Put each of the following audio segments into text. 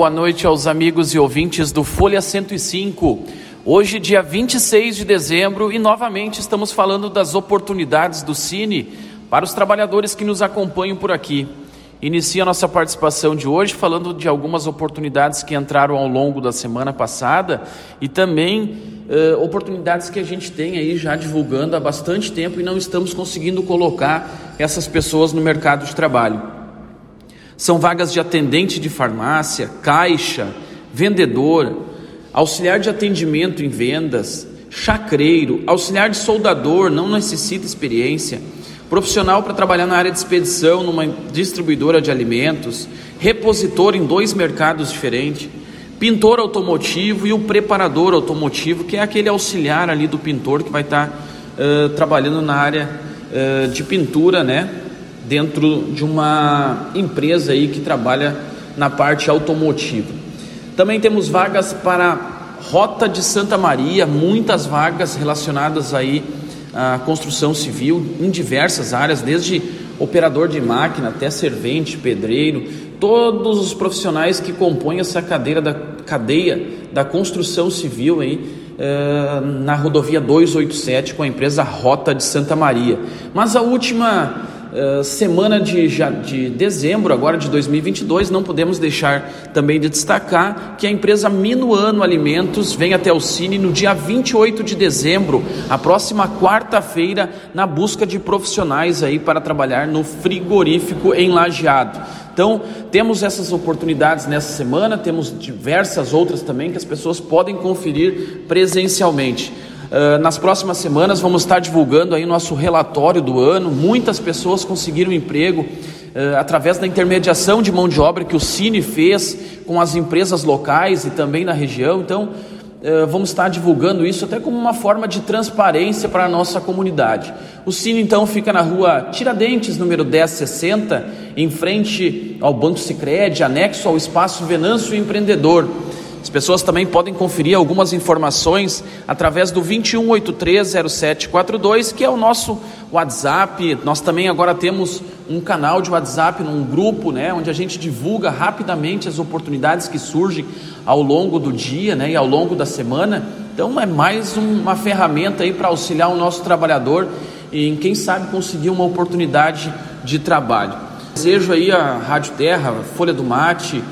boa noite aos amigos e ouvintes do Folha 105. Hoje, dia 26 de dezembro, e novamente estamos falando das oportunidades do Cine para os trabalhadores que nos acompanham por aqui. Inicia nossa participação de hoje falando de algumas oportunidades que entraram ao longo da semana passada e também uh, oportunidades que a gente tem aí já divulgando há bastante tempo e não estamos conseguindo colocar essas pessoas no mercado de trabalho. São vagas de atendente de farmácia, caixa, vendedor, auxiliar de atendimento em vendas, chacreiro, auxiliar de soldador, não necessita experiência, profissional para trabalhar na área de expedição numa distribuidora de alimentos, repositor em dois mercados diferentes, pintor automotivo e o preparador automotivo, que é aquele auxiliar ali do pintor que vai estar uh, trabalhando na área uh, de pintura, né? Dentro de uma empresa aí que trabalha na parte automotiva. Também temos vagas para Rota de Santa Maria, muitas vagas relacionadas aí à construção civil em diversas áreas, desde operador de máquina até servente, pedreiro, todos os profissionais que compõem essa cadeira da cadeia da construção civil aí uh, na rodovia 287 com a empresa Rota de Santa Maria. Mas a última eh, semana de, de dezembro, agora de 2022, não podemos deixar também de destacar que a empresa Minuano Alimentos vem até o Cine no dia 28 de dezembro, a próxima quarta-feira, na busca de profissionais aí para trabalhar no frigorífico em Lajeado. Então, temos essas oportunidades nessa semana, temos diversas outras também que as pessoas podem conferir presencialmente. Uh, nas próximas semanas vamos estar divulgando aí nosso relatório do ano. Muitas pessoas conseguiram emprego uh, através da intermediação de mão de obra que o Cine fez com as empresas locais e também na região. Então, uh, vamos estar divulgando isso até como uma forma de transparência para a nossa comunidade. O Cine então fica na rua Tiradentes, número 1060, em frente ao Banco Sicredi, anexo ao espaço Venâncio Empreendedor. As pessoas também podem conferir algumas informações através do 21830742, que é o nosso WhatsApp. Nós também agora temos um canal de WhatsApp, um grupo, né, onde a gente divulga rapidamente as oportunidades que surgem ao longo do dia, né, e ao longo da semana. Então é mais uma ferramenta aí para auxiliar o nosso trabalhador em quem sabe conseguir uma oportunidade de trabalho. Desejo aí a Rádio Terra, Folha do Mate,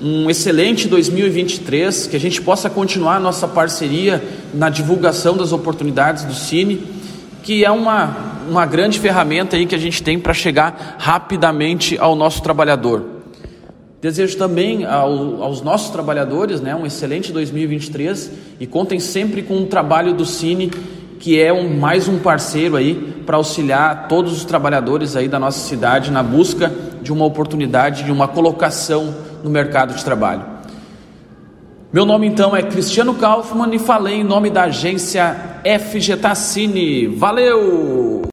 um excelente 2023, que a gente possa continuar nossa parceria na divulgação das oportunidades do Cine, que é uma, uma grande ferramenta aí que a gente tem para chegar rapidamente ao nosso trabalhador. Desejo também ao, aos nossos trabalhadores né, um excelente 2023 e contem sempre com o trabalho do Cine, que é um, mais um parceiro aí para auxiliar todos os trabalhadores aí da nossa cidade na busca de uma oportunidade, de uma colocação no mercado de trabalho. Meu nome então é Cristiano Kaufmann e falei em nome da agência FG Tassini. Valeu!